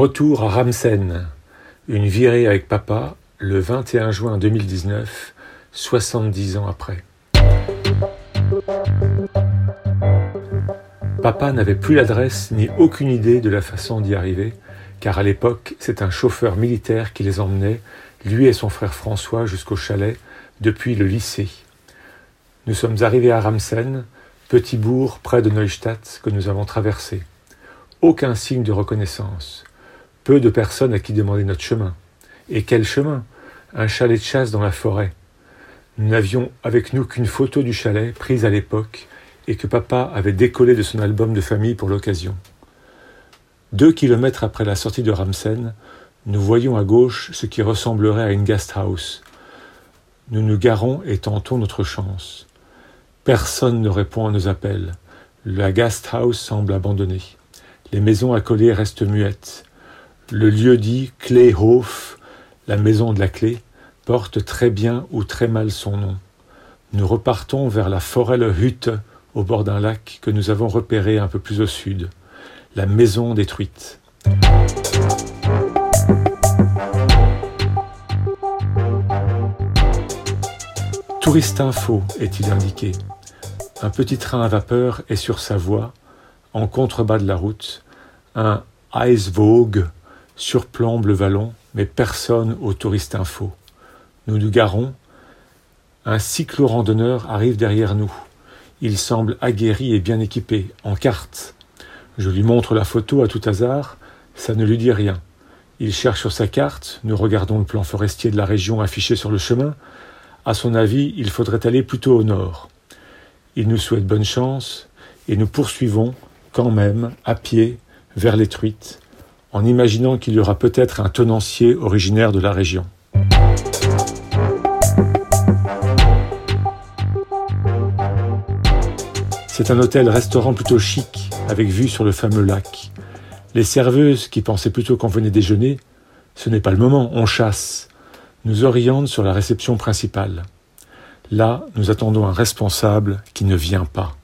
Retour à Ramsen, une virée avec papa le 21 juin 2019, 70 ans après. Papa n'avait plus l'adresse ni aucune idée de la façon d'y arriver, car à l'époque, c'est un chauffeur militaire qui les emmenait, lui et son frère François, jusqu'au chalet, depuis le lycée. Nous sommes arrivés à Ramsen, petit bourg près de Neustadt que nous avons traversé. Aucun signe de reconnaissance. Peu de personnes à qui demander notre chemin. Et quel chemin? Un chalet de chasse dans la forêt. Nous n'avions avec nous qu'une photo du chalet prise à l'époque et que papa avait décollé de son album de famille pour l'occasion. Deux kilomètres après la sortie de Ramsen, nous voyons à gauche ce qui ressemblerait à une guest house. Nous nous garons et tentons notre chance. Personne ne répond à nos appels. La guest house semble abandonnée. Les maisons accolées restent muettes. Le lieu dit Kleehof, la maison de la clé, porte très bien ou très mal son nom. Nous repartons vers la forêt le Hutte, au bord d'un lac que nous avons repéré un peu plus au sud, la maison détruite. Touriste info est-il indiqué. Un petit train à vapeur est sur sa voie, en contrebas de la route. Un Eisvogue surplombe le vallon, mais personne au touriste info. Nous nous garons. Un cyclo-randonneur arrive derrière nous. Il semble aguerri et bien équipé, en carte. Je lui montre la photo à tout hasard, ça ne lui dit rien. Il cherche sur sa carte, nous regardons le plan forestier de la région affiché sur le chemin. À son avis, il faudrait aller plutôt au nord. Il nous souhaite bonne chance et nous poursuivons, quand même, à pied, vers les truites, en imaginant qu'il y aura peut-être un tenancier originaire de la région. C'est un hôtel-restaurant plutôt chic, avec vue sur le fameux lac. Les serveuses, qui pensaient plutôt qu'on venait déjeuner, ce n'est pas le moment, on chasse, nous orientent sur la réception principale. Là, nous attendons un responsable qui ne vient pas.